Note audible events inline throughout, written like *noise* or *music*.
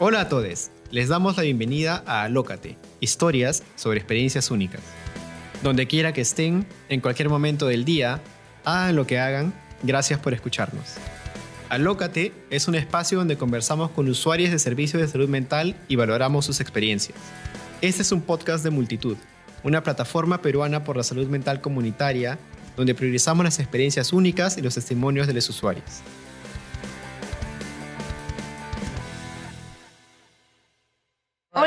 Hola a todos, les damos la bienvenida a Alócate, historias sobre experiencias únicas. Donde quiera que estén, en cualquier momento del día, hagan lo que hagan, gracias por escucharnos. Alócate es un espacio donde conversamos con usuarios de servicios de salud mental y valoramos sus experiencias. Este es un podcast de multitud, una plataforma peruana por la salud mental comunitaria donde priorizamos las experiencias únicas y los testimonios de los usuarios.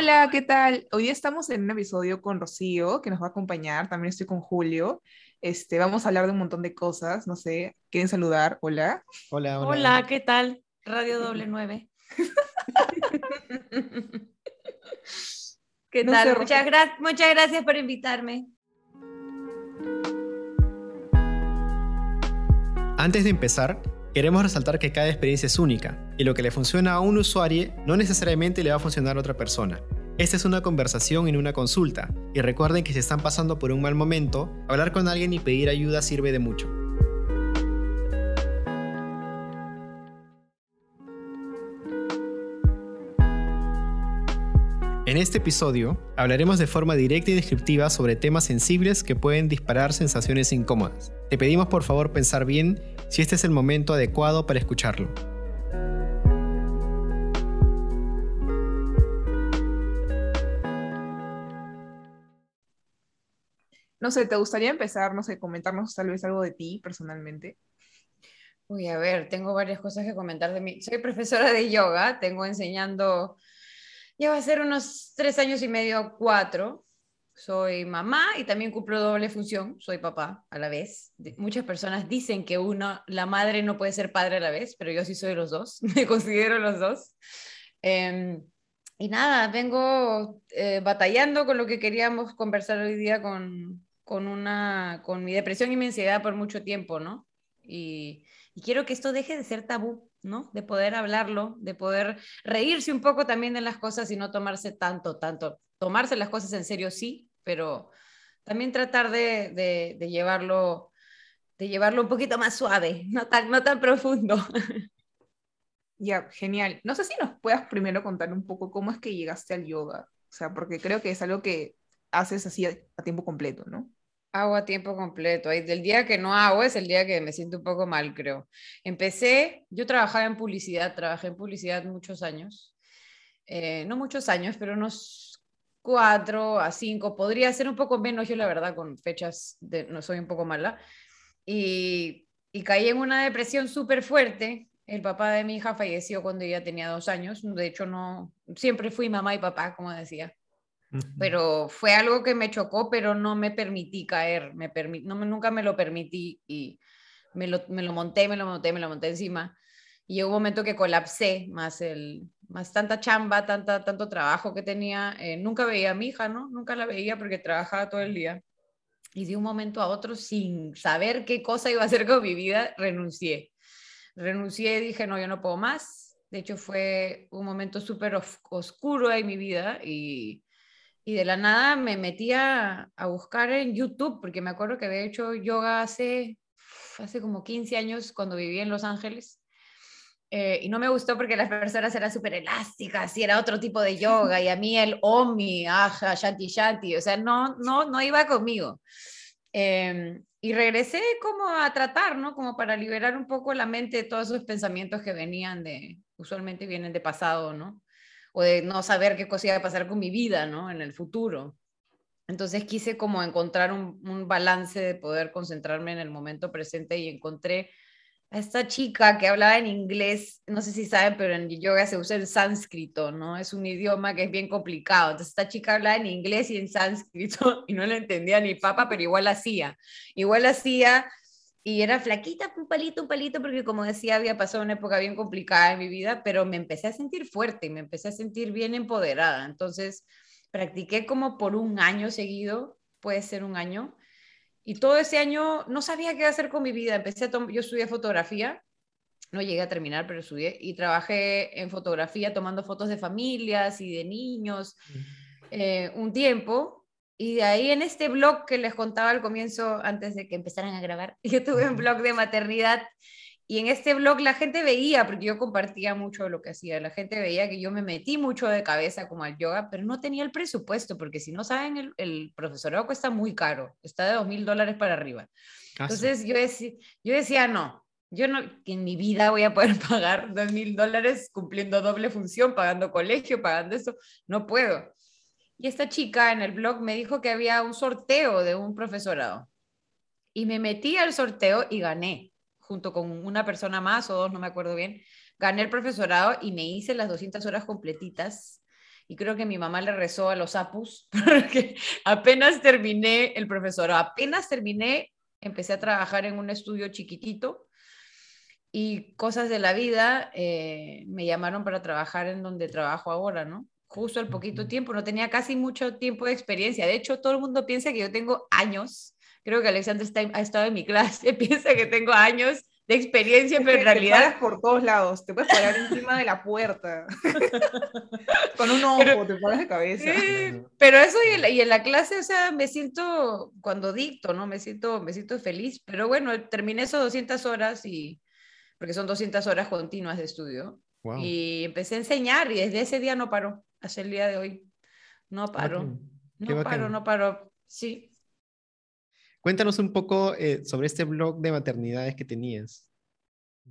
Hola, ¿qué tal? Hoy día estamos en un episodio con Rocío, que nos va a acompañar. También estoy con Julio. Este, vamos a hablar de un montón de cosas. No sé, ¿quieren saludar? Hola. Hola, hola. Hola, ¿qué tal? Radio Doble 9. *laughs* ¿Qué No tal? sé, muchas, gra- muchas gracias por invitarme. Antes de empezar, queremos resaltar que cada experiencia es única y lo que le funciona a un usuario no necesariamente le va a funcionar a otra persona. Esta es una conversación en una consulta y recuerden que si están pasando por un mal momento, hablar con alguien y pedir ayuda sirve de mucho. En este episodio hablaremos de forma directa y descriptiva sobre temas sensibles que pueden disparar sensaciones incómodas. Te pedimos por favor pensar bien si este es el momento adecuado para escucharlo. No sé, ¿te gustaría empezar, no sé, comentarnos tal vez algo de ti personalmente? Uy, a ver, tengo varias cosas que comentar de mí. Soy profesora de yoga, tengo enseñando, ya va a ser unos tres años y medio, cuatro. Soy mamá y también cumplo doble función, soy papá a la vez. Muchas personas dicen que uno, la madre no puede ser padre a la vez, pero yo sí soy los dos, *laughs* me considero los dos. Em, y nada, vengo eh, batallando con lo que queríamos conversar hoy día con, con, una, con mi depresión y mi ansiedad por mucho tiempo, ¿no? Y, y quiero que esto deje de ser tabú, ¿no? De poder hablarlo, de poder reírse un poco también de las cosas y no tomarse tanto, tanto. Tomarse las cosas en serio, sí, pero también tratar de, de, llevarlo, de llevarlo un poquito más suave, no tan, no tan profundo. *laughs* Ya, genial. No sé si nos puedas primero contar un poco cómo es que llegaste al yoga. O sea, porque creo que es algo que haces así a tiempo completo, ¿no? Hago a tiempo completo. Ahí, del día que no hago es el día que me siento un poco mal, creo. Empecé, yo trabajaba en publicidad, trabajé en publicidad muchos años. Eh, no muchos años, pero unos cuatro a cinco. Podría ser un poco menos, yo la verdad, con fechas de, no soy un poco mala. Y, y caí en una depresión súper fuerte. El papá de mi hija falleció cuando ella tenía dos años. De hecho, no, siempre fui mamá y papá, como decía pero fue algo que me chocó, pero no me permití caer, me permi no, nunca me lo permití y me lo, me lo monté, me lo monté, me lo monté encima. Y llegó un momento que colapsé, más, el, más tanta chamba, tanta, tanto trabajo que tenía. eh, nunca veía a mi hija, ¿no? Nunca la veía porque trabajaba todo el día. Y de un momento a otro, sin saber qué cosa iba a hacer con mi vida, renuncié. Renuncié dije, no, yo no puedo más. De hecho, fue un momento súper oscuro en mi vida y, y de la nada me metí a, buscar en YouTube, porque me acuerdo que había hecho yoga hace, hace como 15 años cuando vivía en Los Ángeles. Eh, y no me gustó porque las personas eran súper elásticas y era otro tipo de yoga y a mí el Omi, Aja, Shanti Shanti, o sea, no, no, no iba conmigo. Eh, y regresé como a tratar, ¿no? Como para liberar un poco la mente de todos esos pensamientos que venían de, usualmente vienen de pasado, ¿no? O de no saber qué cosa iba a pasar con mi vida, ¿no? En el futuro. Entonces quise como encontrar un, un, balance de poder concentrarme en el momento presente y encontré a esta chica que hablaba en inglés, no sé si saben, pero en yoga se usa el sánscrito, ¿no? Es un idioma que es bien complicado. Entonces esta chica hablaba en inglés y en sánscrito *laughs* y no le entendía ni papa, pero igual hacía. Igual hacía y era flaquita, un palito, un palito, porque como decía, había pasado una época bien complicada en mi vida, pero me empecé a sentir fuerte, me empecé a sentir bien empoderada. Entonces, practiqué como por un año seguido, puede ser un año, y todo ese año no sabía qué hacer con mi vida. Empecé a yo estudié fotografía, no llegué a terminar, pero estudié, y trabajé en fotografía tomando fotos de familias y de niños eh, un tiempo, y de ahí en este blog que les contaba al comienzo, antes de que empezaran a grabar, *laughs* yo tuve un blog de maternidad y en este blog la gente veía, porque yo compartía mucho lo que hacía, la gente veía que yo me metí mucho de cabeza como al yoga, pero no tenía el presupuesto, porque si no saben, el, el profesorado cuesta muy caro, está de dos mil dólares para arriba. Ah, Entonces yo, decía, yo decía, no, yo no, que en mi vida voy a poder *laughs* pagar dos mil dólares cumpliendo doble función, pagando colegio, pagando eso, no puedo. Y esta chica en el blog me dijo que había un sorteo de un profesorado. Y me metí al sorteo y gané junto con una persona más o dos, no me acuerdo bien, gané el profesorado y me hice las 200 horas completitas. Y creo que mi mamá le rezó a los apus, *laughs* porque apenas terminé el profesorado, apenas terminé, empecé a trabajar en un estudio chiquitito y cosas de la vida eh, me llamaron para trabajar en donde trabajo ahora, ¿no? Justo al poquito tiempo, no tenía casi mucho tiempo de experiencia. De hecho, todo el mundo piensa que yo tengo años creo que Alexander Stein ha estado en mi clase, *laughs* piensa que tengo años de experiencia, pero en realidad... Te por todos lados, te puedes parar encima de la puerta, *laughs* con un ojo, pero, te paras de cabeza. pero eso y en, la, y en, la, clase, o sea, me siento, cuando dicto, ¿no? Me siento, me siento feliz, pero bueno, terminé esos 200 horas y, porque son 200 horas continuas de estudio, wow. y empecé a enseñar y desde ese día no paró, hasta el día de hoy, no paró, no paró, no paró, sí. Cuéntanos un poco eh, sobre este blog de maternidades que tenías.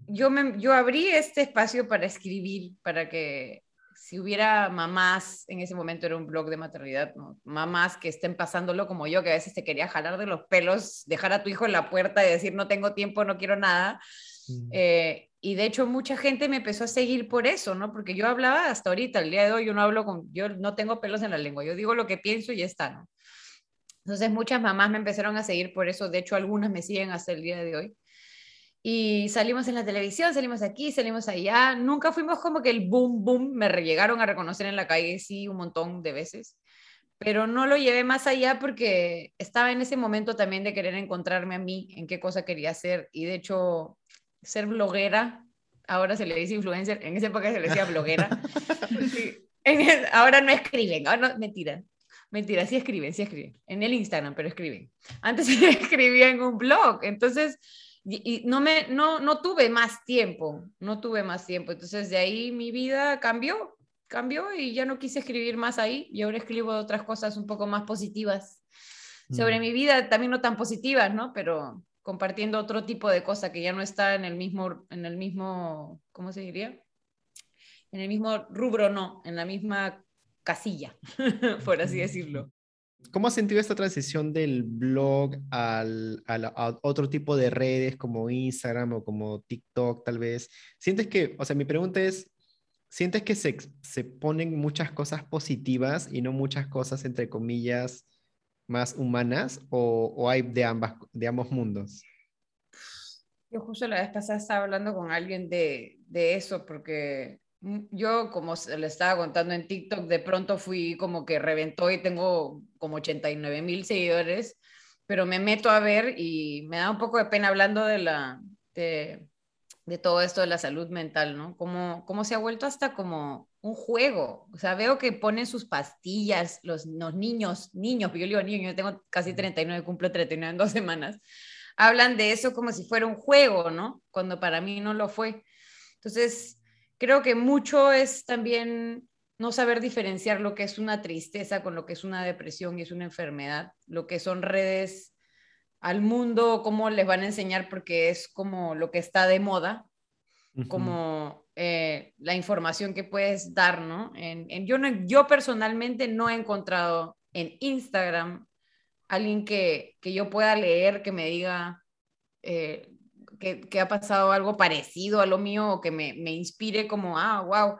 Yo, me, yo abrí este espacio para escribir, para que si hubiera mamás, en ese momento era un blog de maternidad, ¿no? mamás que estén pasándolo como yo, que a veces te quería jalar de los pelos, dejar a tu hijo en la puerta y decir no tengo tiempo, no quiero nada. Mm. Eh, y de hecho mucha gente me empezó a seguir por eso, ¿no? Porque yo hablaba hasta ahorita, el día de hoy yo no hablo con, yo no tengo pelos en la lengua, yo digo lo que pienso y ya está, ¿no? Entonces muchas mamás me empezaron a seguir por eso, de hecho algunas me siguen hasta el día de hoy. Y salimos en la televisión, salimos aquí, salimos allá. Nunca fuimos como que el boom, boom, me llegaron a reconocer en la calle, sí, un montón de veces. Pero no lo llevé más allá porque estaba en ese momento también de querer encontrarme a mí, en qué cosa quería hacer. Y de hecho, ser bloguera, ahora se le dice influencer, en esa época se le decía bloguera. *laughs* ahora no escriben, ahora no, mentira. Mentira, sí escriben, sí escriben. En el Instagram, pero escriben. Antes *laughs* escribía en un blog. Entonces, y, no, me, no, no tuve más tiempo, no tuve más tiempo. Entonces, de ahí mi vida cambió, cambió y ya no quise escribir más ahí. Y ahora escribo otras cosas un poco más positivas sobre mm. mi vida, también no tan positivas, ¿no? Pero compartiendo otro tipo de cosa que ya no está en el mismo, en el mismo, ¿cómo se diría? En el mismo rubro, no, en la misma casilla, *laughs* por así decirlo. ¿Cómo has sentido esta transición del blog al, a otro tipo de redes como Instagram o como TikTok tal vez? ¿Sientes que, o sea, mi pregunta es, ¿sientes que se, se ponen muchas cosas positivas y no muchas cosas, entre comillas, más humanas o, o hay de, ambas, de ambos mundos? Yo justo la vez pasada estaba hablando con alguien de, de eso porque Mm, yo, como le estaba contando en TikTok, de pronto fui como que reventó y tengo como 89 mil seguidores, pero me meto a ver y me da un poco de pena hablando de, la, de, de todo esto de la salud mental, ¿no? Como, como se ha vuelto hasta como un juego. O sea, veo que ponen sus pastillas, los, los niños, niños, yo digo niños, yo tengo casi 39, cumplo 39 en dos *laughs* semanas, hablan de eso como si fuera un juego, ¿no? Cuando para mí no lo fue. Entonces, creo que mucho es también no saber diferenciar lo que es una tristeza con lo que es una depresión y es una enfermedad, lo que son redes al mundo, cómo les van a enseñar porque es como lo que está de moda, como eh, la información que puedes dar, ¿no? En, yo, yo personalmente no he encontrado en Instagram alguien que, que yo pueda leer que me diga eh, que, ha pasado algo parecido a lo mío o que me, me inspire como, ah, wow.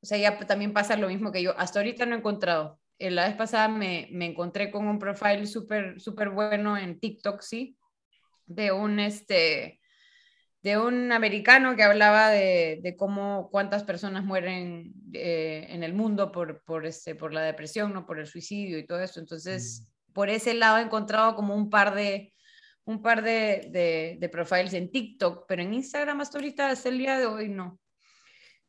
O sea, ya también pasa lo mismo que yo. Hasta ahorita no he encontrado. Eh, la vez pasada me, me encontré con un profile súper, súper bueno en TikTok, sí, de un, este, de un americano que hablaba de, de cómo, cuántas personas mueren eh, en el mundo por, por, este, por la depresión, ¿no? por el suicidio y todo eso. Entonces, mm. por ese lado he encontrado como un par de, un par de, de, profiles en TikTok, pero en Instagram hasta ahorita, hasta el día de hoy, no.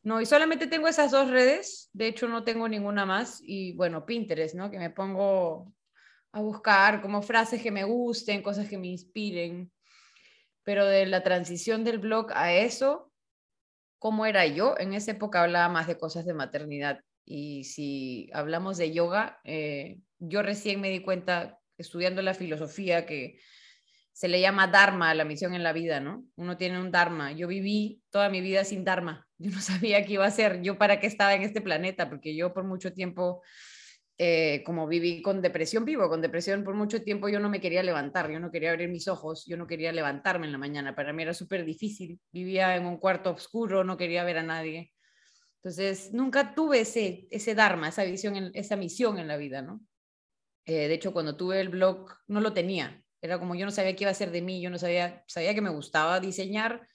No, y solamente tengo esas dos redes, de hecho no tengo ninguna más, y bueno, Pinterest, ¿no? Que me pongo a buscar como frases que me gusten, cosas que me inspiren. pero de la transición del blog a eso, ¿cómo era yo? En esa época hablaba más de cosas de maternidad. Y si hablamos de yoga, eh, yo recién me di cuenta, estudiando la filosofía, que se le llama Dharma la misión en la vida, ¿no? Uno tiene un Dharma. Yo viví toda mi vida sin Dharma. Yo no *laughs* sabía qué iba a ser, yo para qué estaba en este planeta, porque yo por mucho tiempo eh, como viví con depresión, vivo con depresión por mucho tiempo, yo no me quería levantar, yo no quería abrir mis ojos, yo no quería levantarme en la mañana, para mí era súper difícil, vivía en un cuarto oscuro, no quería ver a nadie. Entonces, nunca tuve ese, ese dharma, esa visión, esa misión en la vida, ¿no? Eh, de hecho, cuando tuve el blog, no lo tenía. Era como yo no sabía qué iba a ser de mí, yo no sabía, sabía que me gustaba diseñar,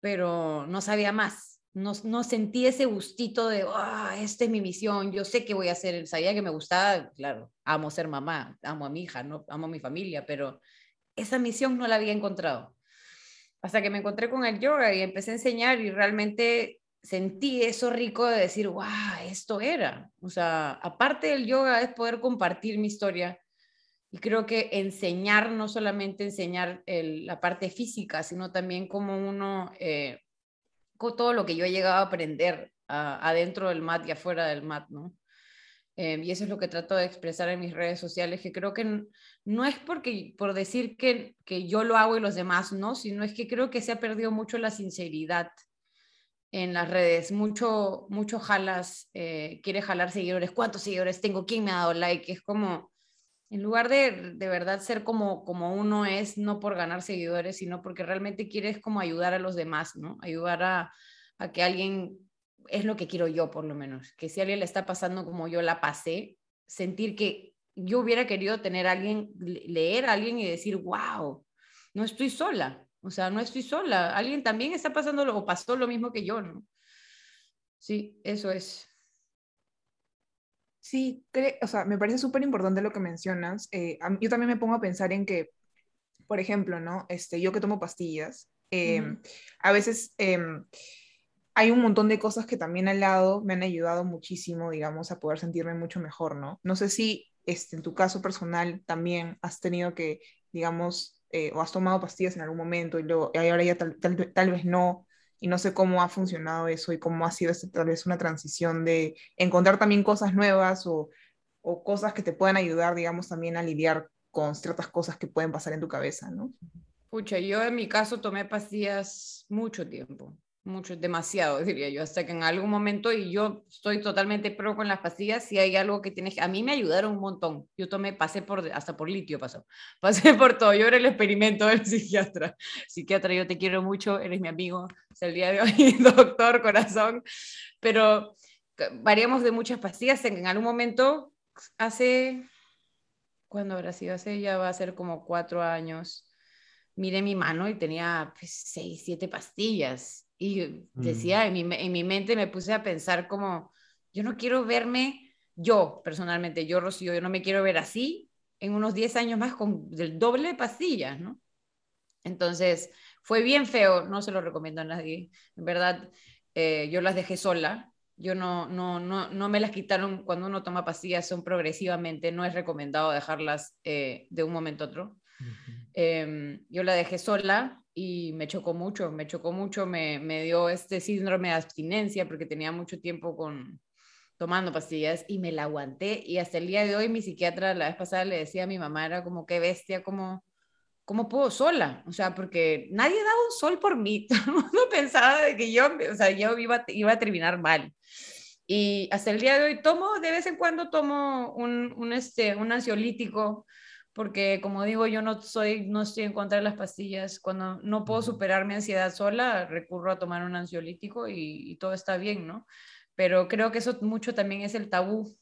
pero no sabía más no, sentí ese gustito de, ah, esta es mi misión, yo sé que voy a hacer, sabía que me gustaba, claro, amo ser mamá, amo a mi hija, ¿no? amo a mi familia, pero esa misión no la había encontrado. Hasta que me encontré con el yoga y empecé a enseñar y realmente sentí eso rico de decir, wow, esto era. O sea, aparte del yoga es poder compartir mi historia. Y creo que enseñar, no solamente enseñar la parte física, sino también como uno eh, todo lo que yo he llegado a aprender adentro del mat y afuera del mat, ¿no? Em, y eso es lo que trato de expresar en mis redes sociales, que creo que no es porque, por decir que, que yo lo hago y los demás no, sino es que creo que se ha perdido mucho la sinceridad en las redes. Mucho, mucho jalas, eh, quiere jalar seguidores. ¿Cuántos seguidores tengo? ¿Quién me ha dado like? Es como, en lugar de de verdad ser como, como uno es, no por ganar seguidores, sino porque realmente quieres como ayudar a los demás, ¿no? Ayudar a, a que alguien, es lo que quiero yo por lo menos, que si alguien le está pasando como yo la pasé, sentir que yo hubiera querido tener a alguien, leer a alguien y decir, wow, no estoy sola, o sea, no estoy sola, alguien también está pasando o pasó lo mismo que yo, ¿no? Sí, eso es. Sí, o sea, me parece súper importante lo que mencionas. Eh, yo también me pongo a pensar en que, por ejemplo, ¿no? Este, yo que tomo pastillas, em, a veces em, hay un montón de cosas que también al lado me han ayudado muchísimo, digamos, a poder sentirme mucho mejor, ¿no? No sé si este, en tu caso personal también has tenido que, digamos, eh, o has tomado pastillas en algún momento y, luego, y ahora ya tal, tal vez no, y no sé cómo ha funcionado eso y cómo ha sido este, tal vez una transición de encontrar también cosas nuevas o, o cosas que te puedan ayudar, digamos, también a lidiar con ciertas cosas que pueden pasar en tu cabeza, ¿no? Pucha, yo en mi caso tomé pastillas mucho tiempo mucho, demasiado, *laughs* diría yo, hasta que en algún momento, y yo estoy totalmente pro con las pastillas, si hay algo que tienes, a mí me ayudaron un montón, yo tomé, pasé por, hasta por litio pasó, *laughs* pasé por todo, yo era el experimento del *laughs* psiquiatra, psiquiatra, yo te quiero mucho, eres mi amigo, es el día de hoy, doctor, corazón, pero variamos de muchas pastillas, en algún momento, hace, ¿cuándo habrá sido? Hace ya va a ser como cuatro años, miré mi mano y tenía pues, seis, siete pastillas y decía, mm. en, mi, en mi mente me puse a pensar como, yo no quiero verme, yo personalmente, yo Rocío, yo no me quiero ver así en unos 10 años más con el doble de pastillas, ¿no? Entonces, fue bien feo, no se lo recomiendo a nadie. En verdad, eh, yo las dejé sola. Yo no, no, no, no me las quitaron cuando uno toma pastillas, son progresivamente, no es recomendado dejarlas eh, de un momento a otro. Em, yo la dejé sola, y me chocó mucho, me chocó mucho, me, me, dio este síndrome de abstinencia porque tenía mucho tiempo con tomando pastillas y me la aguanté y hasta el día de hoy mi psiquiatra la vez pasada le decía a mi mamá era como qué bestia, como ¿cómo puedo sola? O sea, porque nadie daba un sol por mí, *laughs* todo el mundo pensaba de que yo, o sea, yo iba, iba a terminar mal. Y hasta el día de hoy tomo, de vez en cuando tomo un, un, este, un ansiolítico porque como digo, yo no soy, no estoy en contra de las pastillas. Cuando no puedo superar mi ansiedad sola, recurro a tomar un ansiolítico y, todo está bien, ¿no? Pero creo que eso mucho también es el tabú.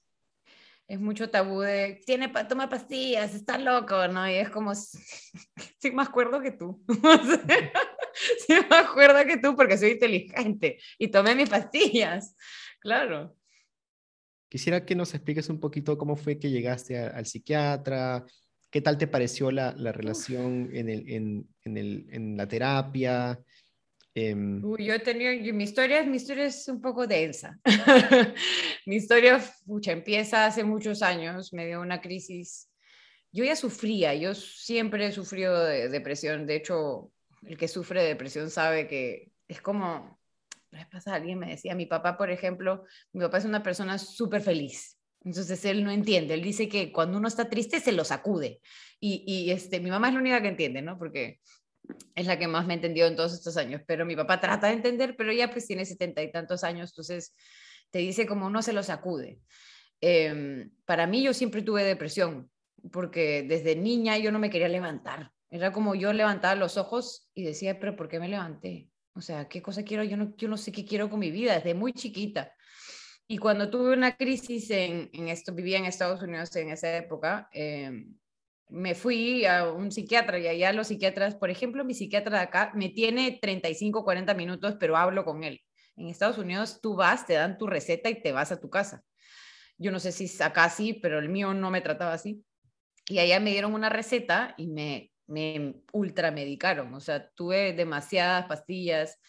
Es mucho tabú de, tiene, toma pastillas, está loco, ¿no? Y es como, *laughs* sí, más cuerdo que tú. *laughs* sí, más cuerdo que tú porque soy inteligente y tomé mis pastillas, claro. Quisiera que nos expliques un poquito cómo fue que llegaste al psiquiatra, ¿Qué tal te pareció la, la relación en, el, en, en, el, en, la terapia? Em, Uy, yo he tenido, mi historia, mi historia es un poco densa. *laughs* mi historia pucha, empieza hace muchos años, me dio una crisis. Yo ya sufría, yo siempre he sufrido de depresión. De hecho, el que sufre de depresión sabe que es como, la vez pasada alguien me decía, mi papá, por ejemplo, mi papá es una persona súper feliz. Entonces él no entiende, él dice que cuando uno está triste se lo sacude. Y, este, mi mamá es la única que entiende, ¿no? Porque es la que más me entendió en todos estos años, pero mi papá trata de entender, pero ya pues tiene setenta y tantos años, entonces te dice como uno se lo sacude. Em, para mí yo siempre tuve depresión, porque desde niña yo no me quería levantar. Era como yo levantaba los ojos y decía, pero ¿por qué me levanté? O sea, ¿qué cosa quiero? Yo no, yo no sé qué quiero con mi vida desde muy chiquita. Y cuando tuve una crisis en, esto, vivía en Estados Unidos en esa época, eh, me fui a un psiquiatra y allá los psiquiatras, por ejemplo, mi psiquiatra de acá me tiene 35, 40 minutos, pero hablo con él. En Estados Unidos tú vas, te dan tu receta y te vas a tu casa. Yo no sé si acá sí, pero el mío no me trataba así. Y allá me dieron una receta y me, me ultramedicaron. O sea, tuve demasiadas pastillas.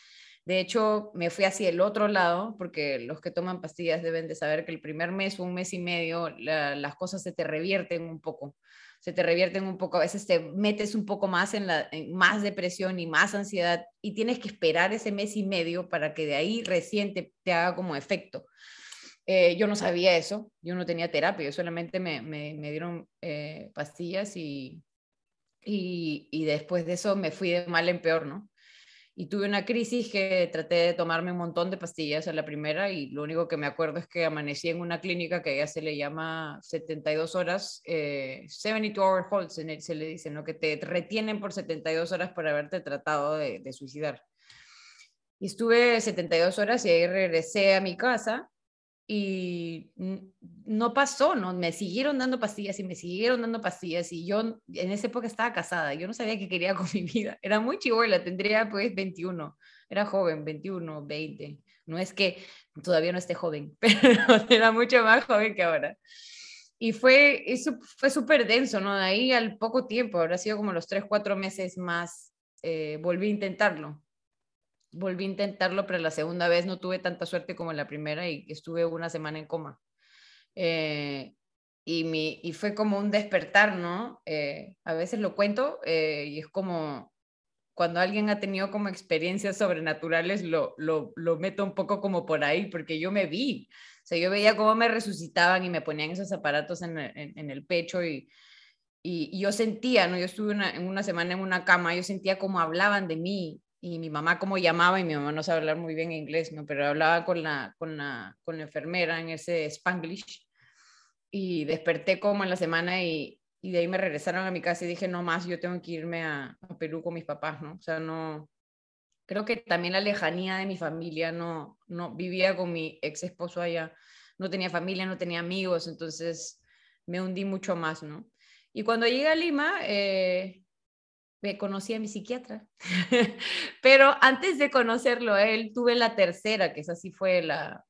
De hecho, me fui hacia el otro lado, porque los que toman pastillas deben de saber que el primer mes o un mes y medio las cosas se te revierten un poco se te revierten un poco, a veces te metes un poco más en, la, más depresión y más ansiedad y tienes que esperar ese mes y medio para que de ahí recién te, haga como efecto. Eh, yo no sabía eso, yo no tenía terapia, yo solamente me, me, dieron eh, pastillas y, y, y, después de eso me fui de mal en peor, ¿no? Y tuve una crisis que traté de tomarme un montón de pastillas a la primera y lo único que me acuerdo es que amanecí en una clínica que ya se le llama 72 horas, eh, 72 hour hold se le dice, ¿no? que te retienen por 72 horas por haberte tratado de, de suicidar. Y estuve 72 horas y ahí regresé a mi casa y no pasó, ¿no? Me siguieron dando pastillas y me siguieron dando pastillas y yo en esa época estaba casada, yo no sabía qué quería con *laughs* mi vida, era muy chivola, tendría pues 21, era joven, 21, 20, no es que todavía no esté joven, *laughs* pero era mucho más joven que ahora. Y fue, eso fue súper denso, ¿no? De ahí al poco tiempo, habrá sido como los 3, 4 meses más, eh, volví a intentarlo volví a intentarlo, pero la segunda vez no tuve tanta suerte como la primera y estuve una semana en coma. Eh, y, mi, y fue como un despertar, ¿no? Eh, a veces lo cuento eh, y es como cuando alguien ha tenido como experiencias sobrenaturales, lo, lo, meto un poco como por ahí, porque yo me vi, o sea, yo veía cómo me resucitaban y me ponían esos aparatos en, el pecho y, y, yo sentía, ¿no? Yo estuve una, una semana en una cama, yo sentía como hablaban de mí y mi mamá como llamaba, y mi mamá no sabe hablar muy bien inglés, ¿no? pero hablaba con la, con la, con la enfermera en ese spanglish, y desperté como en la semana y, y, de ahí me regresaron a mi casa y dije, no más, yo tengo que irme a, a, Perú con mis papás, ¿no? O sea, no, creo que también la lejanía de mi familia, no, no, vivía con mi ex esposo allá, no tenía familia, no tenía amigos, entonces me hundí mucho más, ¿no? Y cuando llegué a Lima, eh, me conocí a mi psiquiatra, *laughs* pero antes de conocerlo él, tuve la tercera, que esa sí fue la,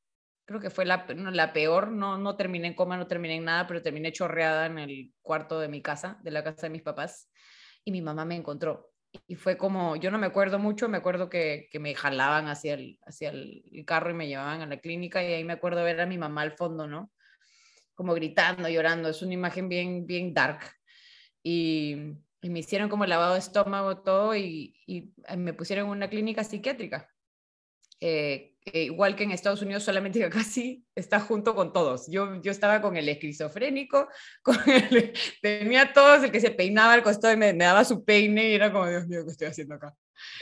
creo que fue la, la peor, no, no terminé en coma, no terminé en nada, pero terminé chorreada en el cuarto de mi casa, de la casa de mis papás, y mi mamá me encontró. Y fue como, yo no me acuerdo mucho, me acuerdo que, que me jalaban hacia el, hacia el carro y me llevaban a la clínica y ahí me acuerdo ver a mi mamá al fondo, ¿no? Como gritando, llorando, es una imagen bien, bien dark. Y, y me hicieron como lavado de estómago, todo, y, y eh, me pusieron en una clínica psiquiátrica. Eh, eh, igual que en Estados Unidos, solamente *laughs* que sí está junto con todos. Yo, yo estaba con el esquizofrénico, *laughs* con el, tenía todos, el que se peinaba al costado y me, me, daba su peine y era como, Dios mío, ¿qué estoy haciendo acá?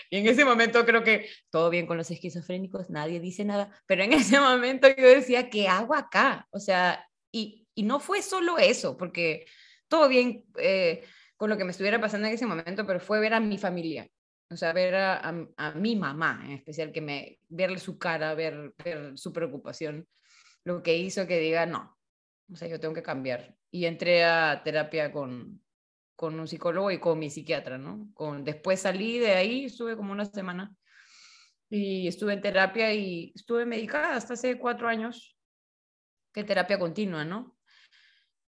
Y en ese momento creo que todo bien con los esquizofrénicos, nadie dice nada, pero en *laughs* ese momento yo decía, ¿qué hago acá? O sea, y, y no fue solo eso, porque todo bien. Eh, con lo que me estuviera pasando en ese momento, pero fue ver a mi familia, o sea, ver a, a, mi mamá en especial, que me, verle su cara, ver, ver su preocupación, lo que hizo que diga, no, o sea, yo tengo que cambiar. Y entré a terapia con, con un psicólogo y con mi psiquiatra, ¿no? Con, después salí de ahí, estuve como una semana y estuve en terapia y estuve medicada hasta hace cuatro años, que terapia continua, ¿no?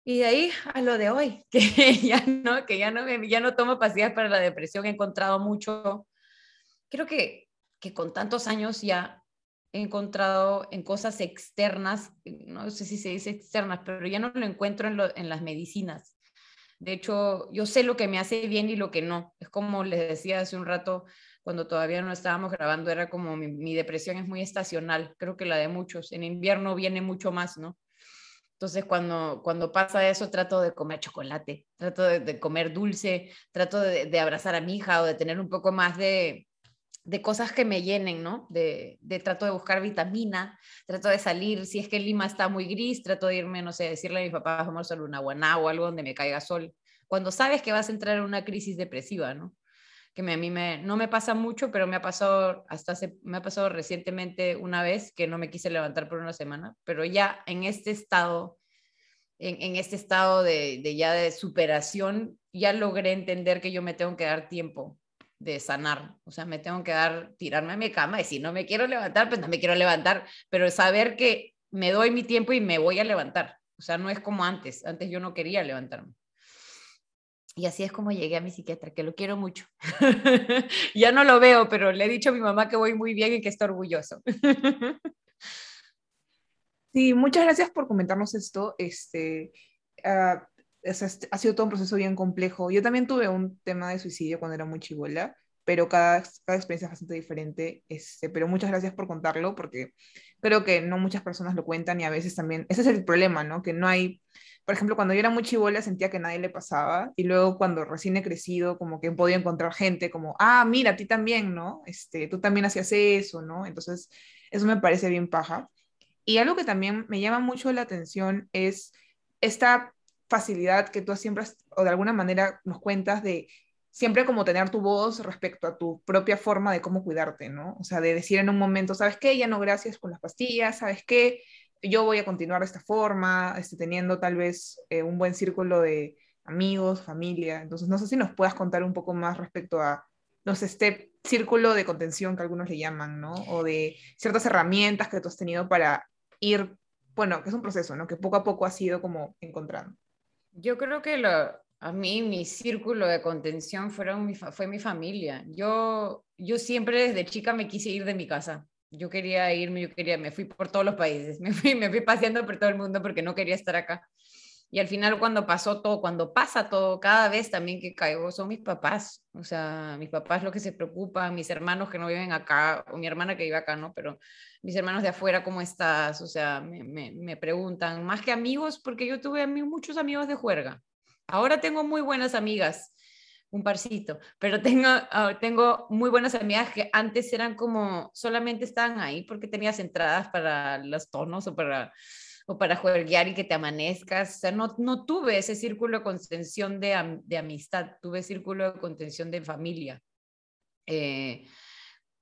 Y de ahí a lo de hoy, *laughs* que ya no, que ya no, me, ya no tomo pastillas para la depresión, he encontrado mucho, creo que, que con tantos años ya he encontrado en cosas externas, no sé si se dice externas, pero ya no lo encuentro en, las medicinas. De hecho, yo sé lo que me hace bien y lo que no. Es como les decía hace un rato, cuando todavía no estábamos grabando, era como mi, depresión es muy estacional, creo que la de muchos. En invierno viene mucho más, ¿no? Entonces, cuando, cuando pasa eso, trato de comer chocolate, trato de, comer dulce, trato de, de, abrazar a mi hija o de tener un poco más de, de cosas que me llenen, ¿no? De, de, trato de buscar vitamina, trato de salir, si es que Lima está muy gris, trato de irme, no sé, decirle a mi papá, vamos a una guaná o algo donde me caiga sol. Cuando sabes que vas a entrar en una crisis depresiva, ¿no? Que a mí me, no me pasa mucho, pero me ha pasado hasta hace, me ha pasado recientemente una vez que no me quise levantar por una semana, pero ya en este estado, en, en este estado de, de ya de superación, ya logré entender que yo me tengo que dar tiempo de sanar. O sea, me tengo que dar, tirarme a mi cama y si no me quiero levantar, pues no me quiero levantar, pero saber que me doy mi tiempo y me voy a levantar. O sea, no es como antes. Antes yo no quería levantarme. Y así es como llegué a mi psiquiatra, que lo quiero mucho. *laughs* ya no lo veo, pero le he dicho a mi mamá que voy muy bien y que está orgulloso. *laughs* sí, muchas gracias por comentarnos esto. Este, uh, ha sido todo un proceso bien complejo. Yo también tuve un tema de suicidio cuando era muy chivola, pero cada, cada experiencia es bastante diferente. Este, pero muchas gracias por contarlo, porque creo que no muchas personas lo cuentan y a veces también, ese es el problema, ¿no? Que no hay, por ejemplo, cuando yo era muy chivola sentía que nadie le pasaba y luego cuando recién he crecido, como que he podido encontrar gente como, ah, mira, a ti también, ¿no? Este, tú también hacías eso, ¿no? Entonces, eso me parece bien paja. Y algo que también me llama mucho la atención es esta facilidad que tú siempre, o de alguna manera nos cuentas de siempre como tener tu voz respecto a tu propia forma de cómo cuidarte, ¿no? O sea, de decir en un momento, ¿sabes qué? Ya no gracias con las pastillas, ¿sabes qué? Yo voy a continuar de esta forma, este, teniendo tal vez eh, un buen círculo de amigos, familia. Entonces, no sé si nos puedas contar un poco más respecto a, no sé, este círculo de contención que algunos le llaman, ¿no? O de ciertas herramientas que tú has tenido para ir, bueno, que es un proceso, ¿no? Que poco a poco has ido como encontrando. Yo creo que a mí mi círculo de contención fueron fue mi familia. Yo, yo siempre desde chica me quise ir de mi casa. Yo quería irme, yo quería, me fui por todos los países, *laughs* me fui, me fui paseando por todo el mundo porque no quería estar acá. Y al final cuando pasó todo, cuando pasa todo, cada vez también que caigo, son mis papás. O sea, mis papás lo que se preocupan, mis hermanos que no viven acá, o mi hermana que vive acá, ¿no? Pero mis hermanos de afuera, ¿cómo estás? O sea, me, me, me preguntan, más que amigos, porque yo tuve muchos amigos de juerga. Ahora tengo muy buenas amigas, un parcito, pero tengo, ah, tengo muy buenas amigas que antes eran como, solamente estaban ahí porque tenías entradas para los tonos o para o para jugar y que te amanezcas. O sea, no, no tuve ese círculo de contención de, de amistad, tuve círculo de contención de familia. Eh,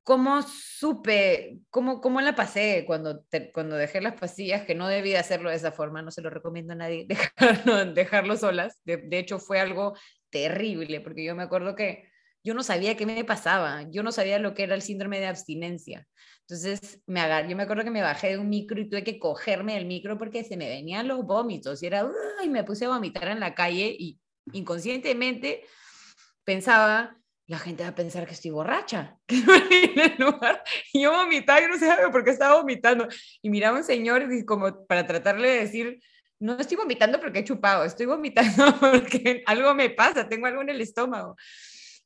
¿Cómo supe, cómo, cómo la pasé cuando, cuando dejé las pastillas, que no debía hacerlo de esa forma, no se lo recomiendo a nadie, *laughs* dejarlo, dejarlo solas. De, de hecho, fue algo terrible, porque yo me acuerdo que yo no sabía qué me pasaba, yo no sabía lo que era el síndrome de abstinencia. Entonces, me agarré, yo me acuerdo que me bajé de un micro y tuve que cogerme el micro porque se me venían los vómitos y era, y me puse a vomitar en la calle y inconscientemente pensaba, la gente va a pensar que estoy borracha. *laughs* Y yo vomitaba, y no sé por qué estaba vomitando. Y miraba un señor y como para tratarle de decir, no estoy vomitando porque he chupado, estoy vomitando *laughs* porque algo me pasa, tengo algo en el estómago.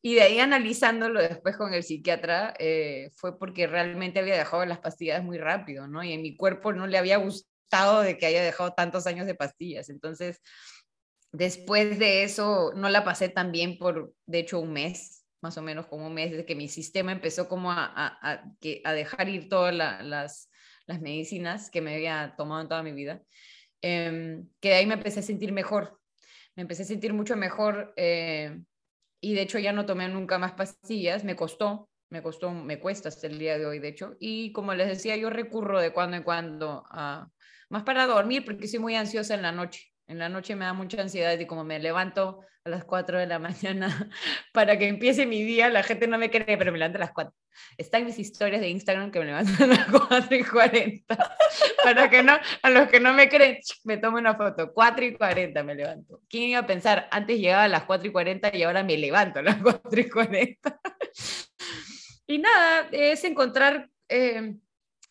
Y de ahí analizándolo después con el psiquiatra, eh, fue porque realmente había dejado las pastillas muy rápido, ¿no? Y en mi cuerpo no le había gustado de que haya dejado tantos años de pastillas. Entonces, después de eso, no la pasé tan bien por, de hecho, un mes, más o menos como un mes, desde que mi sistema empezó como a, a, a, dejar ir todas las, las medicinas que me había tomado en toda mi vida, em, que de ahí me empecé a sentir mejor. Me empecé a sentir mucho mejor. Eh, y de hecho ya no tomé nunca más pastillas, me costó, me costó, me cuesta hasta el día de hoy, de hecho. Y como les decía, yo recurro de cuando en cuando más para dormir porque soy muy ansiosa en la noche. En la noche me da mucha ansiedad y como me levanto a las 4 de la *laughs* mañana para que empiece mi día, la gente no me cree, pero me levanto a las 4. Está en mis historias de Instagram que me levanto *laughs* a las 4 y 40. Para que no, a los que no me creen, me tomo una foto. 4 y 40 me levanto. ¿Quién iba a pensar? Antes llegaba a las 4 y 40 y ahora me levanto a las *laughs* 4 y 40. Y nada, es encontrar, eh,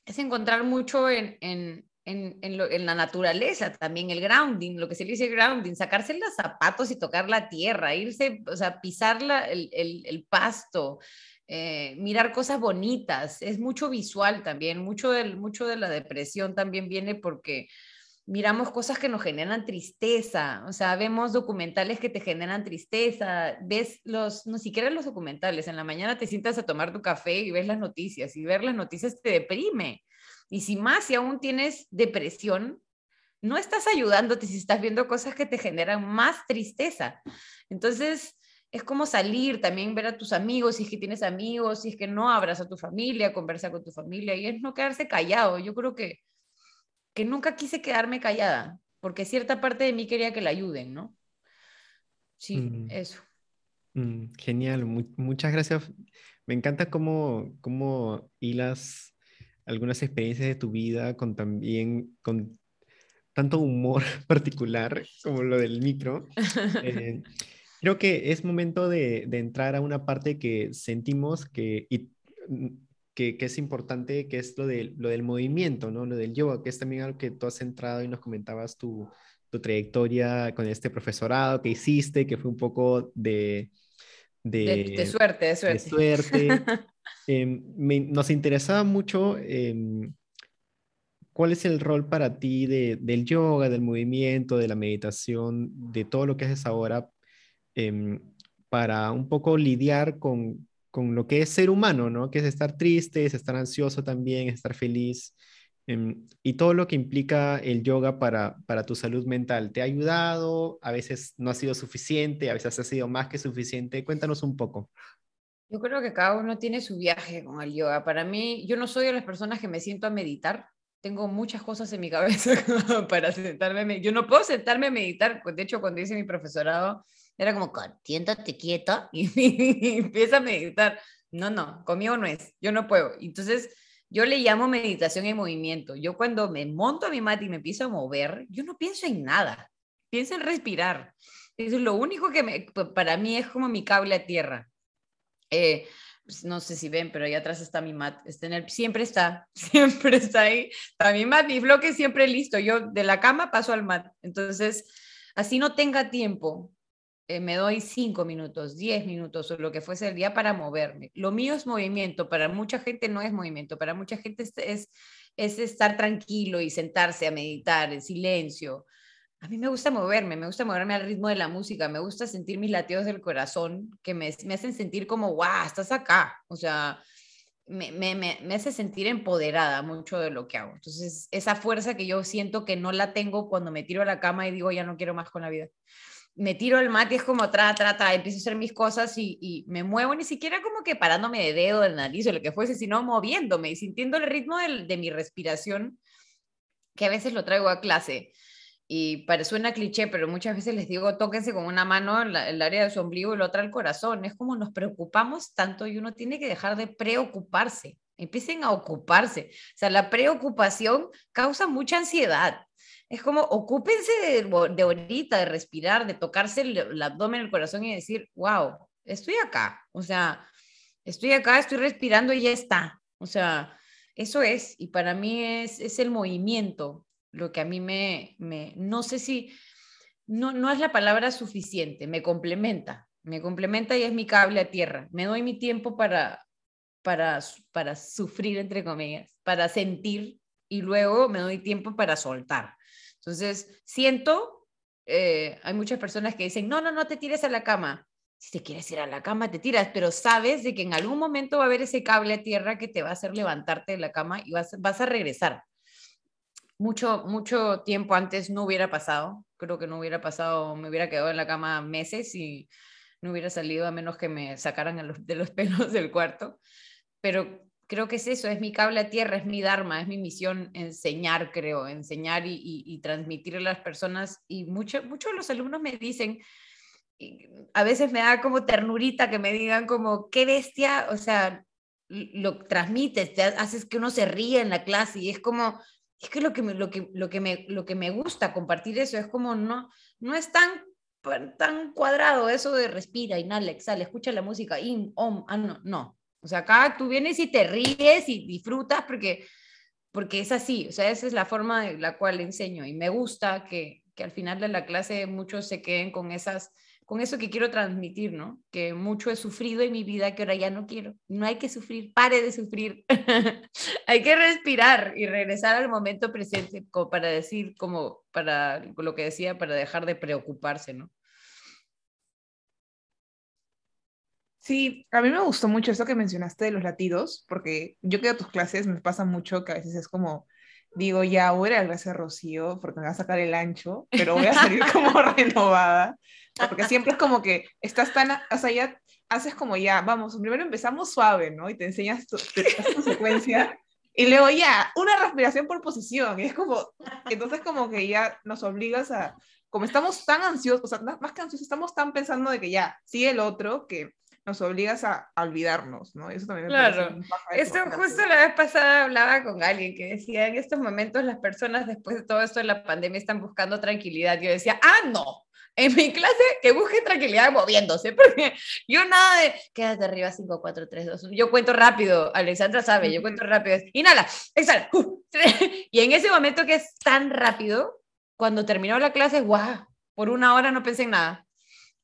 es encontrar mucho en, en en, en, la naturaleza también, el grounding, lo que se le dice grounding, sacarse los zapatos y tocar la tierra, irse, o sea, pisar el, el, el, pasto, eh, mirar cosas bonitas, es mucho visual también, mucho, del, mucho de la depresión también viene porque miramos cosas que nos generan tristeza, o sea, vemos documentales que te generan tristeza, ves los, no siquiera los documentales, en la mañana te sientas a tomar tu café y ves las noticias y ver las noticias te deprime. Y si más, si aún tienes depresión, no estás ayudándote si estás viendo cosas que te generan más tristeza. Entonces, es como salir, también ver a tus amigos, si es que tienes amigos, si es que no abras a tu familia, conversar con tu familia, y es no quedarse callado. Yo creo que que nunca quise quedarme callada, porque cierta parte de mí quería que la ayuden, ¿no? Sí, mm. eso. Mm, genial, muchas gracias. Me encanta cómo, cómo hilas algunas experiencias de tu vida con también, con tanto humor *laughs* particular como lo del micro. *laughs* Eh, creo que es momento de, de, entrar a una parte que sentimos que, y que, es importante, que es lo, de, lo del movimiento, ¿no? Lo del yoga, que es también algo que tú has centrado y nos comentabas tu, tu trayectoria con este profesorado que hiciste, que fue un poco de... De, suerte, de suerte. De suerte. *laughs* Em, nos interesaba mucho em, cuál es el rol para ti de, del yoga, del movimiento, de la meditación, de todo lo que haces ahora, em, para un poco lidiar con, con lo que es ser humano, ¿no? Que es estar triste, es estar ansioso también, estar feliz. Em, y todo lo que implica el yoga para, para tu salud mental. ¿Te ha ayudado? A veces no ha sido suficiente, a veces ha sido más que suficiente. Cuéntanos un poco. Yo creo que cada uno tiene su viaje con el yoga. Para mí, yo no soy de las personas que me siento a meditar. Tengo muchas cosas en mi cabeza *laughs* para sentarme. Yo no puedo sentarme a meditar. De hecho, cuando hice mi profesorado, era como, siéntate quieta *laughs* y, empieza a meditar. No, no, conmigo no es, yo no puedo. Entonces, yo le llamo meditación en movimiento. Yo cuando me monto a mi mat y me empiezo a mover, yo no pienso en nada, pienso en respirar. Es lo único que me, para mí es como mi cable a tierra. Eh, pues, no sé si ven, pero ahí atrás está mi mat. Está en el, siempre está, *laughs* siempre está ahí. Está mi mat, mi bloque siempre listo. Yo de la cama paso al mat. Entonces, así no tenga tiempo eh, me doy cinco minutos, diez minutos o lo que fuese el día para moverme. Lo mío es movimiento, para mucha gente no es movimiento, para mucha gente es, es, es estar tranquilo y sentarse a meditar en silencio. A mí me gusta moverme, me gusta moverme al ritmo de la música, me gusta sentir mis latidos del corazón que me, me hacen sentir como, wow, estás acá. O sea, me, me, me, hace sentir empoderada mucho de lo que hago. Entonces, esa fuerza que yo siento que no la tengo cuando me tiro a la cama y digo, ya no quiero más con la vida me tiro al mate es como tra, tra, tra, empiezo a hacer mis cosas y, me muevo ni siquiera como que parándome de dedo, de nariz o lo que fuese, sino moviéndome y sintiendo el ritmo de mi respiración, que a veces lo traigo a clase. Y para, suena cliché, pero muchas veces les digo, tóquense con una mano el área de su ombligo y la otra al corazón. Es como nos preocupamos tanto y uno tiene que dejar de preocuparse. Empiecen a ocuparse. O sea, la preocupación causa mucha ansiedad es como ocúpense de, de ahorita, de respirar, de tocarse el, abdomen, el corazón y decir, wow, estoy acá. O sea, estoy acá, estoy respirando y ya está. O sea, eso es. Y para mí es, es el movimiento lo que a mí me, me no sé si, no, no es la palabra suficiente, me complementa. Me complementa y es mi cable a tierra. Me doy mi tiempo para, para, para sufrir, entre comillas, para sentir y luego me doy tiempo para soltar. Entonces, siento, eh, hay muchas personas que dicen, no, no, no te tires a la cama. Si te quieres ir a la cama, te tiras, pero sabes de que en algún momento va a haber ese cable a tierra que te va a hacer levantarte de la cama y vas, vas a regresar. Mucho, mucho tiempo antes no hubiera pasado. Creo que no hubiera pasado, me hubiera quedado en la cama meses y no hubiera salido a menos que me sacaran de los *laughs* pelos del cuarto. Pero creo que es eso, es mi cable a tierra, es mi dharma, es mi misión enseñar, creo, enseñar y, transmitir a las personas. Y muchos muchos de los alumnos me dicen, a veces me da como ternurita que me digan como, qué bestia, o sea, lo transmites, te haces que uno se ríe en la clase y es como, es que lo que lo que, lo que me, lo que me gusta compartir eso es como, no, no es tan tan cuadrado eso de respira, inhala, exhala, escucha la música, in, om, ah, no, no, o sea, acá tú vienes y te ríes y disfrutas porque, porque es así, o sea, esa es la forma en la cual enseño y me gusta que, que al final de la clase muchos se queden con esas con eso que quiero transmitir, ¿no? Que mucho he sufrido en mi vida que ahora ya no quiero. No hay que sufrir, pare de sufrir. *laughs* hay que respirar y regresar al momento presente como para decir, como para lo que decía, para dejar de preocuparse, ¿no? Sí, a mí me gustó mucho eso que mencionaste de los latidos, porque yo que a tus clases me pasa mucho que a veces es como, digo, ya voy a ir a la Rocío porque me va a sacar el ancho, pero voy a salir *laughs* como renovada. Porque *laughs* siempre es como que estás tan, o sea, ya haces como ya, vamos, primero empezamos suave, ¿no? Y te enseñas tu, tu, secuencia. Y luego ya, una respiración por posición. Y es como, entonces como que ya nos obligas a, como estamos tan ansiosos, o sea, más que ansiosos, estamos tan pensando de que ya, sigue el otro, que nos obligas a, olvidarnos, ¿no? Eso también me claro. Esto justo la vez pasada hablaba con alguien que decía, en estos momentos las personas después de todo esto de la pandemia están buscando tranquilidad. Yo decía, ah, no, en mi clase que busque tranquilidad moviéndose, *laughs* porque yo nada de quédate arriba 5, 4, 3, 2, 1. Yo cuento rápido, Alexandra sabe, yo cuento rápido. Inhala, exhala. *laughs* y en ese momento que es tan rápido, cuando terminó la clase, guau, por una hora no pensé en nada.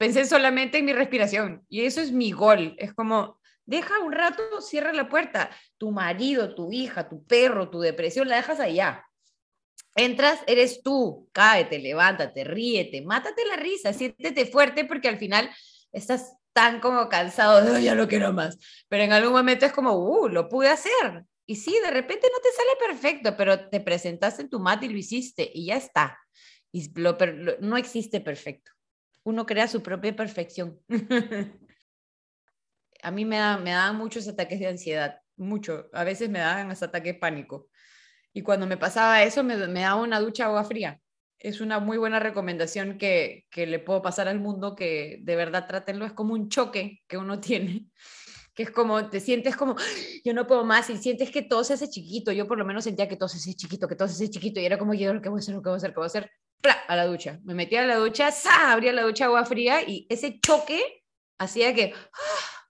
Pensé solamente en mi respiración. Y eso es mi gol. Es como, deja un rato, cierra la puerta. Tu marido, tu hija, tu perro, tu depresión, la dejas allá Entras, eres tú, cáete, levántate, ríete, mátate la risa, siéntete fuerte porque al final estás tan como cansado de, ya no quiero más. Pero en algún momento es como, uh, lo pude hacer. Y sí, de repente no te sale perfecto, pero te presentaste en tu mat y lo hiciste y ya está. Y no existe perfecto. Uno crea su propia perfección. *laughs* A mí me, da, me dan muchos ataques de ansiedad, mucho. A veces me dan hasta ataques de pánico. Y cuando me pasaba eso, me, me daba una ducha agua fría. Es una muy buena recomendación que, que le puedo pasar al mundo, que de verdad trátenlo. Es como un choque que uno tiene, *laughs* que es como, te sientes como, yo no puedo más, y sientes que todo se hace chiquito. Yo por lo menos sentía que todo se hace chiquito, que todo se hace chiquito, y era como, yo, ¿qué voy a hacer? ¿Qué voy a hacer? ¿Qué voy a hacer? A la ducha. Me metía a la ducha, ¡sa! abría la ducha agua fría, y ese choque hacía que... ¡ah!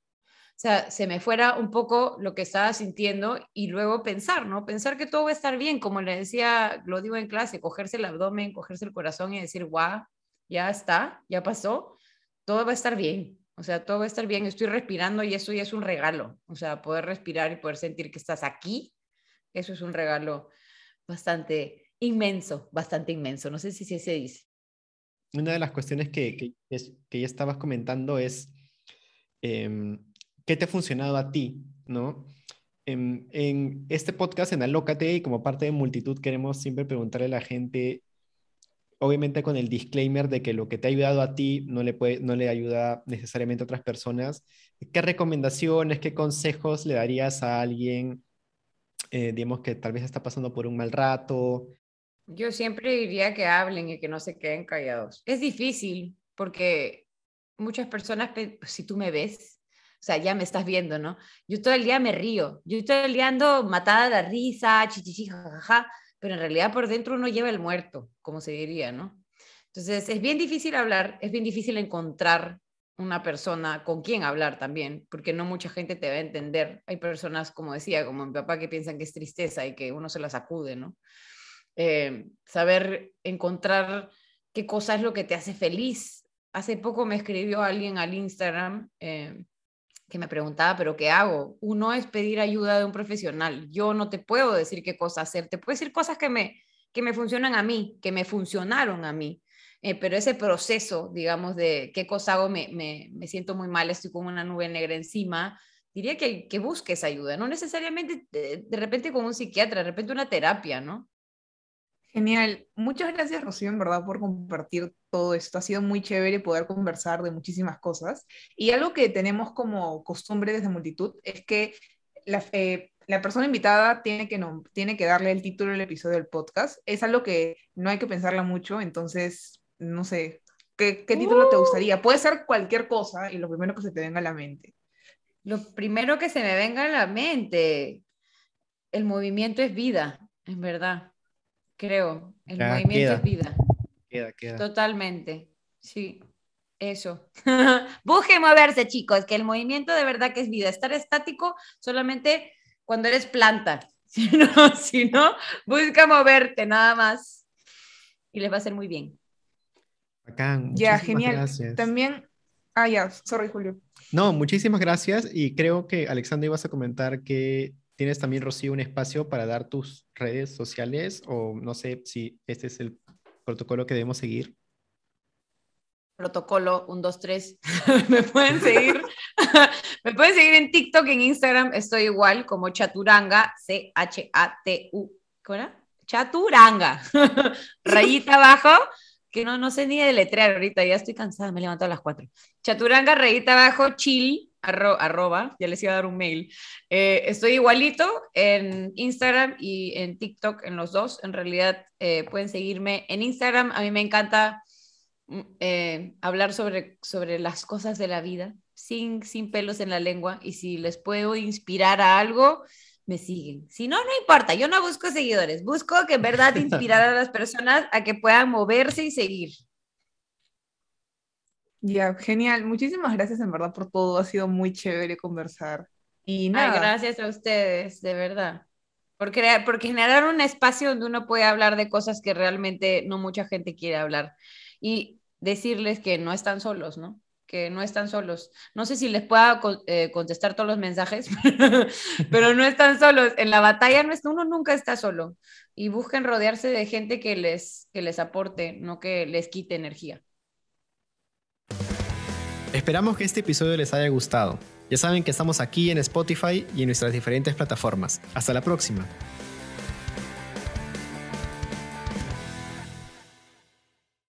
O sea, se me fuera un poco lo que estaba sintiendo y luego pensar, ¿no? Pensar que todo va a estar bien, como le decía, lo digo en clase, cogerse el abdomen, cogerse el corazón y decir, guau, ya está, ya pasó, todo va a estar bien. O sea, todo va a estar bien, estoy respirando y eso ya es un regalo. O sea, poder respirar y poder sentir que estás aquí, eso es un regalo bastante inmenso, bastante inmenso. No sé si se dice. Una de las cuestiones que, que, ya estabas comentando es... Eh, ¿qué te ha funcionado a ti? ¿no? En, este podcast, en Alócate, y como parte de multitud, queremos siempre preguntarle a la gente, obviamente con el disclaimer de que lo que te ha ayudado a ti no le, puede, no le ayuda necesariamente a otras personas. ¿Qué recomendaciones, qué consejos le darías a alguien, eh, digamos, que tal vez está pasando por un mal rato? Yo siempre diría que hablen y que no se queden callados. Es difícil porque muchas personas, si tú me ves, o sea, ya me estás viendo, ¿no? Yo todo el día me río, yo todo el día matada de risa, chichichi, jajaja, pero en realidad por dentro uno lleva el muerto, como se diría, ¿no? Entonces es bien difícil hablar, es bien difícil encontrar una persona con quien hablar también, porque no mucha gente te va a entender. Hay personas, como decía, como mi papá, que piensan que es tristeza y que uno se la sacude, ¿no? Eh, saber encontrar qué cosa es lo que te hace feliz. Hace poco me escribió alguien al Instagram eh, que me preguntaba, pero ¿qué hago? Uno es pedir ayuda de un profesional. Yo no te puedo decir qué cosa hacer, te puedo decir cosas que me, que me funcionan a mí, que me funcionaron a mí. Eh, pero ese proceso, digamos, de qué cosa hago, me, me, me, siento muy mal, estoy con una nube negra encima, diría que, que busques ayuda, no necesariamente de, de repente con un psiquiatra, de repente una terapia, ¿no? Genial. Muchas gracias, Rocío, en verdad, por compartir todo esto. Ha sido muy chévere poder conversar de muchísimas cosas. Y algo que tenemos como costumbre desde Multitud es que la, eh, la persona invitada tiene que, no, tiene que darle el título del episodio del podcast. Es algo que no hay que pensarla mucho, entonces, no sé, ¿qué, qué título te uh. gustaría? Puede ser cualquier cosa y lo primero que se te venga a la mente. Lo primero que se me venga a la mente, el movimiento es vida, en verdad creo. El movimiento es vida. Queda, queda. Totalmente. Sí, eso. *laughs* Busque moverse, chicos, que el movimiento de verdad que es vida. Estar estático solamente cuando eres planta. *laughs* Si no, si no, busca moverte nada más y les va a hacer muy bien. Bacán. Ya, genial. Gracias. También, ah, ya, sorry, Julio. No, muchísimas gracias y creo que Alexandra ibas a comentar que tienes también, Rocío, un espacio para dar tus redes sociales o no sé si este es el protocolo que debemos seguir. Protocolo 1, 2, 3. Me pueden seguir. *laughs* Me pueden seguir en TikTok, en Instagram. Estoy igual como Chaturanga, C-H-A-T-U. ¿Cómo era? Chaturanga. *laughs* Rayita abajo, que no, no sé ni deletrear ahorita, ya estoy cansada, me he levantado a las 4. Chaturanga, rayita abajo, chill, arro, arroba, ya les iba a dar un mail. Eh, estoy igualito en Instagram y en TikTok, en los dos. En realidad eh, pueden seguirme en Instagram. A mí me encanta mm, eh, hablar sobre, sobre las cosas de la vida, sin, sin pelos en la lengua. Y si les puedo inspirar a algo, me siguen. Si no, no importa, yo no busco seguidores, busco que en verdad inspirar a las personas a que puedan moverse y seguir. Ya, genial. Muchísimas gracias en verdad por todo. Ha sido muy chévere conversar. Y nada. Ay, gracias a ustedes, de verdad. Por, crear, por generar un espacio donde uno puede hablar de cosas que realmente no mucha gente quiere hablar. Y decirles que no están solos, ¿no? que no están solos. No sé si les pueda eh, contestar todos los mensajes, *laughs* pero no están solos. En la batalla no está, uno nunca está solo. Y busquen rodearse de gente que les, que les aporte, no que les quite energía. Esperamos que este episodio les haya gustado. Ya saben que estamos aquí en Spotify y en nuestras diferentes plataformas. Hasta la próxima.